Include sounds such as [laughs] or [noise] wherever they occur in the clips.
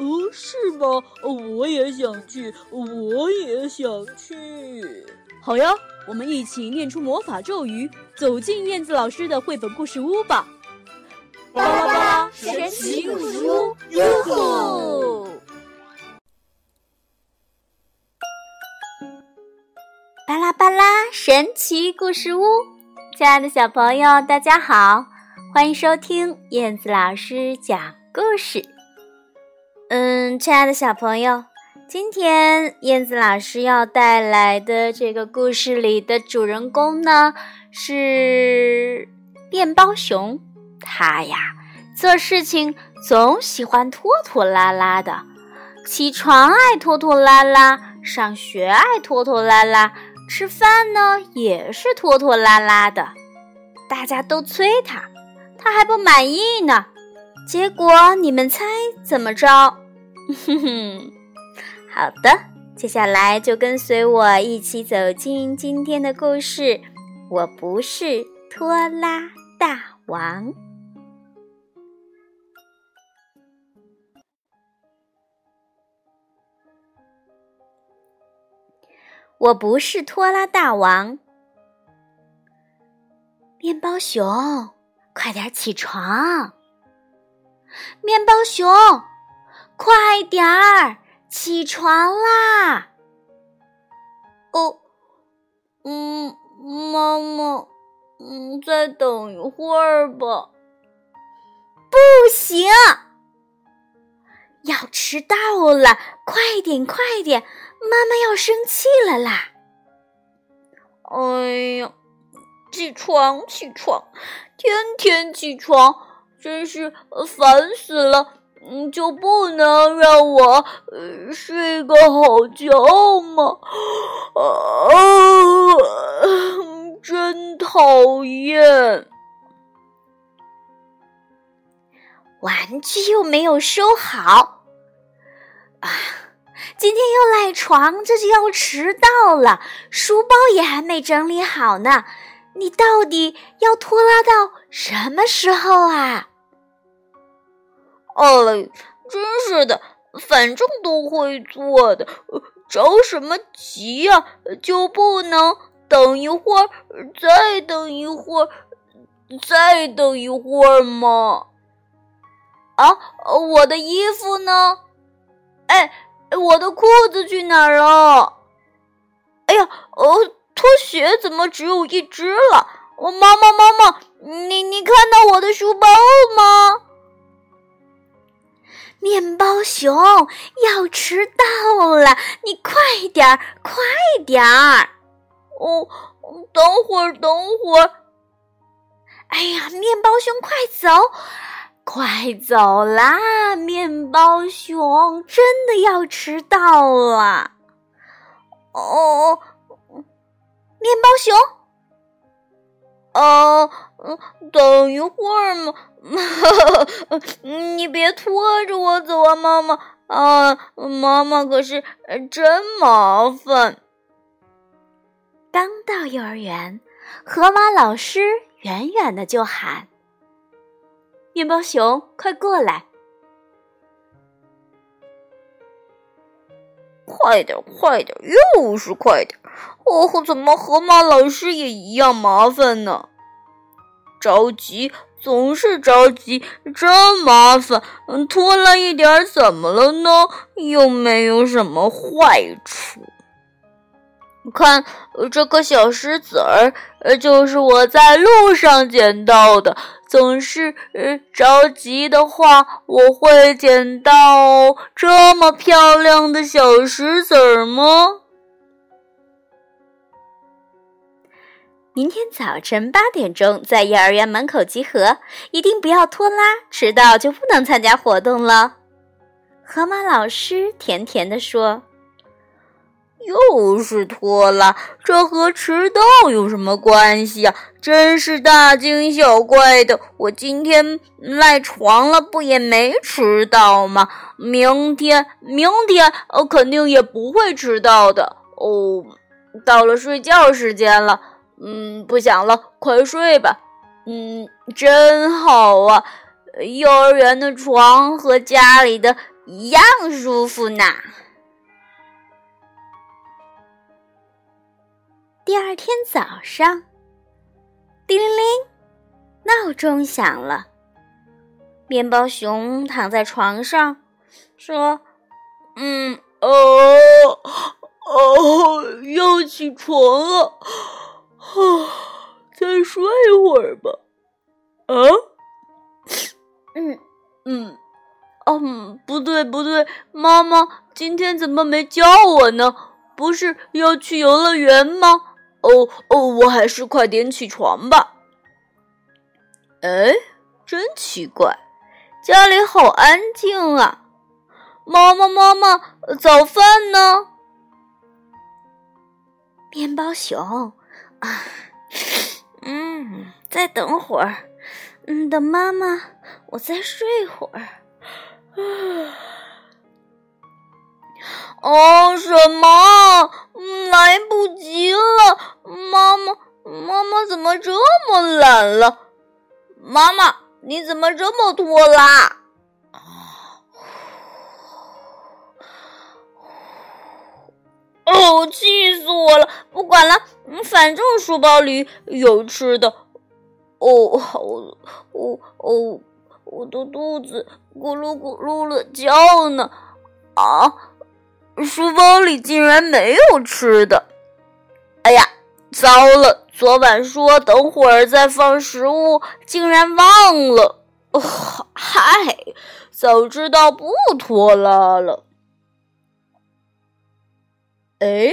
哦，是吗？我也想去，我也想去。好呀，我们一起念出魔法咒语，走进燕子老师的绘本故事屋吧。巴拉巴拉神奇故事屋，哟吼！巴拉巴拉神奇故事屋，亲爱的小朋友，大家好，欢迎收听燕子老师讲故事。亲爱的小朋友，今天燕子老师要带来的这个故事里的主人公呢，是面包熊。他呀，做事情总喜欢拖拖拉拉的，起床爱拖拖拉拉，上学爱拖拖拉拉，吃饭呢也是拖拖拉拉的。大家都催他，他还不满意呢。结果你们猜怎么着？哼哼，好的，接下来就跟随我一起走进今天的故事。我不是拖拉大王。我不是拖拉大王，面包熊，快点起床！面包熊，快点儿起床啦！哦，嗯，妈妈，嗯，再等一会儿吧。不行，要迟到了，快点，快点！妈妈要生气了啦！哎呀，起床起床，天天起床，真是烦死了！嗯，就不能让我睡个好觉吗？啊，真讨厌！玩具又没有收好啊！今天又赖床，这就要迟到了。书包也还没整理好呢，你到底要拖拉到什么时候啊？哎，真是的，反正都会做的，着什么急呀？就不能等一会儿，再等一会儿，再等一会儿吗？啊，我的衣服呢？哎。我的裤子去哪儿了？哎呀，呃，拖鞋怎么只有一只了？我妈妈，妈妈，你你看到我的书包了吗？面包熊要迟到了，你快点儿，快点儿！哦，等会儿，等会儿。哎呀，面包熊，快走！快走啦，面包熊！真的要迟到了。哦，面包熊。哦，等一会儿嘛，[laughs] 你别拖着我走啊，妈妈啊，妈妈可是真麻烦。刚到幼儿园，河马老师远远的就喊。面包熊，快过来！快点，快点，又是快点！哦，怎么河马老师也一样麻烦呢？着急，总是着急，真麻烦。嗯，拖了一点怎么了呢？又没有什么坏处。看，这颗小石子儿，就是我在路上捡到的。总是呃着急的话，我会捡到这么漂亮的小石子儿吗？明天早晨八点钟在幼儿园门口集合，一定不要拖拉，迟到就不能参加活动了。河马老师甜甜地说：“又是拖拉，这和迟到有什么关系啊？真是大惊小怪的！我今天赖床了，不也没迟到吗？明天，明天，呃，肯定也不会迟到的哦。到了睡觉时间了，嗯，不想了，快睡吧。嗯，真好啊，幼儿园的床和家里的。”一样舒服呢。第二天早上，叮铃铃，闹钟响了。面包熊躺在床上，说：“嗯，哦，哦，要起床了，啊，[sighs] 再睡会儿吧。”啊，[coughs] 嗯，嗯。嗯，不对不对，妈妈今天怎么没叫我呢？不是要去游乐园吗？哦哦，我还是快点起床吧。哎，真奇怪，家里好安静啊！妈妈妈妈，早饭呢？面包熊啊，啊 [laughs] 嗯，再等会儿，嗯，等妈妈，我再睡会儿。哦，什么？来不及了！妈妈，妈妈怎么这么懒了？妈妈，你怎么这么拖拉？哦，气死我了！不管了，反正书包里有吃的。哦，好，哦哦。我的肚子咕噜咕噜的叫呢，啊！书包里竟然没有吃的，哎呀，糟了！昨晚说等会儿再放食物，竟然忘了。嗨，早知道不拖拉了。哎，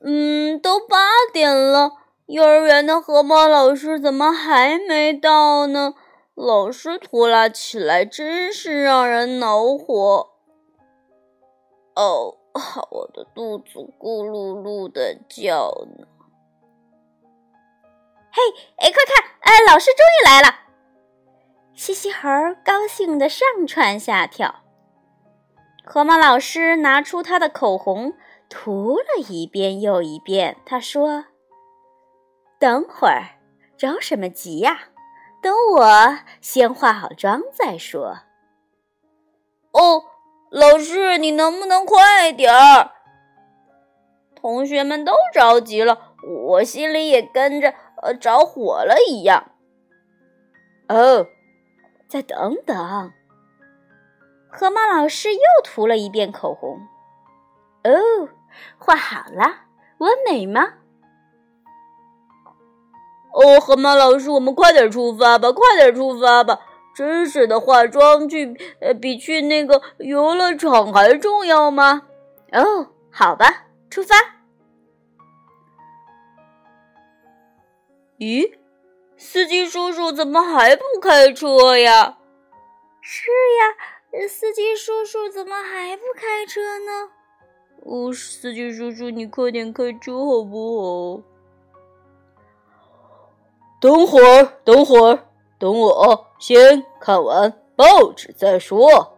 嗯，都八点了，幼儿园的河马老师怎么还没到呢？老师拖拉起来，真是让人恼火。哦，我的肚子咕噜噜的叫呢。嘿，哎，快看，哎，老师终于来了！西西猴高兴的上蹿下跳。河马老师拿出他的口红，涂了一遍又一遍。他说：“等会儿，着什么急呀？”等我先化好妆再说。哦，老师，你能不能快点儿？同学们都着急了，我心里也跟着呃着火了一样。哦，再等等。河马老师又涂了一遍口红。哦，画好了，我美吗？哦，河马老师，我们快点出发吧！快点出发吧！真是的，化妆去呃比去那个游乐场还重要吗？哦，好吧，出发。咦，司机叔叔怎么还不开车呀？是呀，司机叔叔怎么还不开车呢？哦，司机叔叔，你快点开车好不好？等会儿，等会儿，等我先看完报纸再说。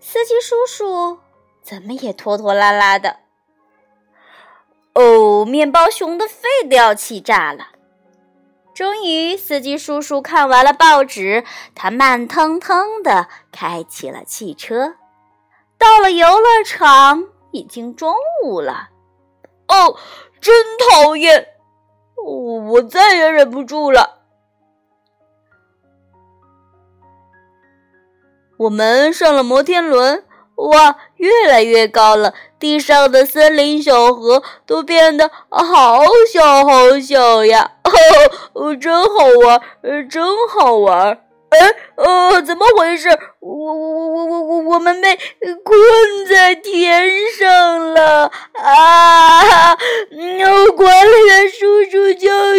司机叔叔怎么也拖拖拉拉的？哦，面包熊的肺都要气炸了。终于，司机叔叔看完了报纸，他慢腾腾的开起了汽车。到了游乐场，已经中午了。哦，真讨厌！我我再也忍不住了。我们上了摩天轮，哇，越来越高了！地上的森林小河都变得好小好小呀！[laughs] 哦，真好玩，真好玩。哎，呃，怎么回事？我我我我我我我们被困在天上了啊！要，管理员叔叔，救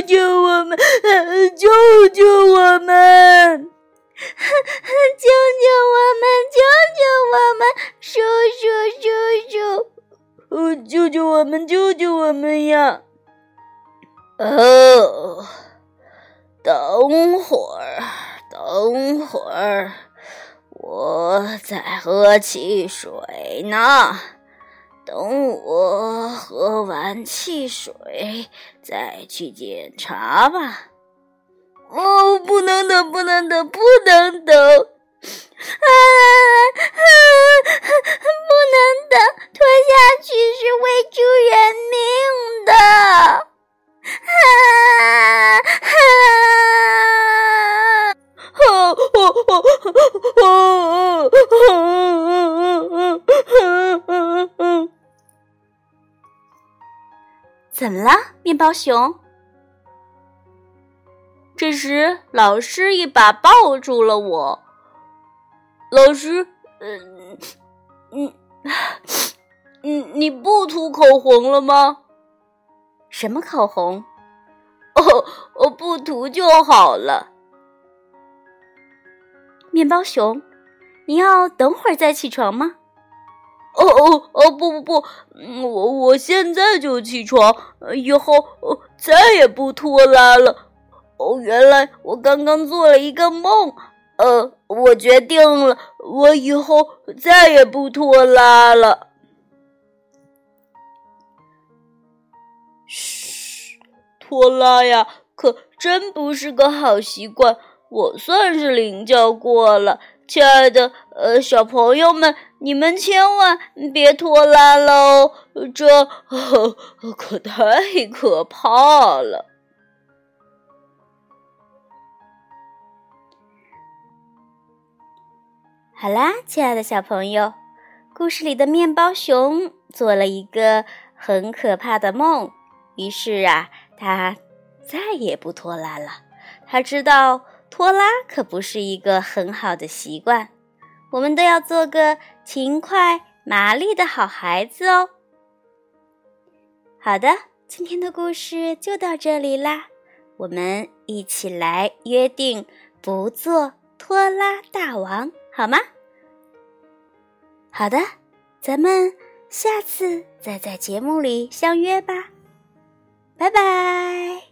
汽水呢。等我喝完汽水再去检查吧。哦，不能等，不能等，不能等！啊啊！不能等，拖下去是会出人命的！啊！[laughs] 怎么了，面包熊？这时，老师一把抱住了我。老师，嗯，嗯，嗯，你不涂口红了吗？什么口红？哦，我不涂就好了。面包熊，你要等会儿再起床吗？哦哦哦，不不不，我我现在就起床，以后再也不拖拉了。哦，原来我刚刚做了一个梦。呃，我决定了，我以后再也不拖拉了。嘘，拖拉呀，可真不是个好习惯。我算是领教过了，亲爱的呃小朋友们，你们千万别拖拉喽，这 [laughs] 可太可怕了。好啦，亲爱的小朋友，故事里的面包熊做了一个很可怕的梦，于是啊，他再也不拖拉了。他知道拖拉可不是一个很好的习惯，我们都要做个勤快、麻利的好孩子哦。好的，今天的故事就到这里啦，我们一起来约定不做拖拉大王。好吗？好的，咱们下次再在节目里相约吧，拜拜。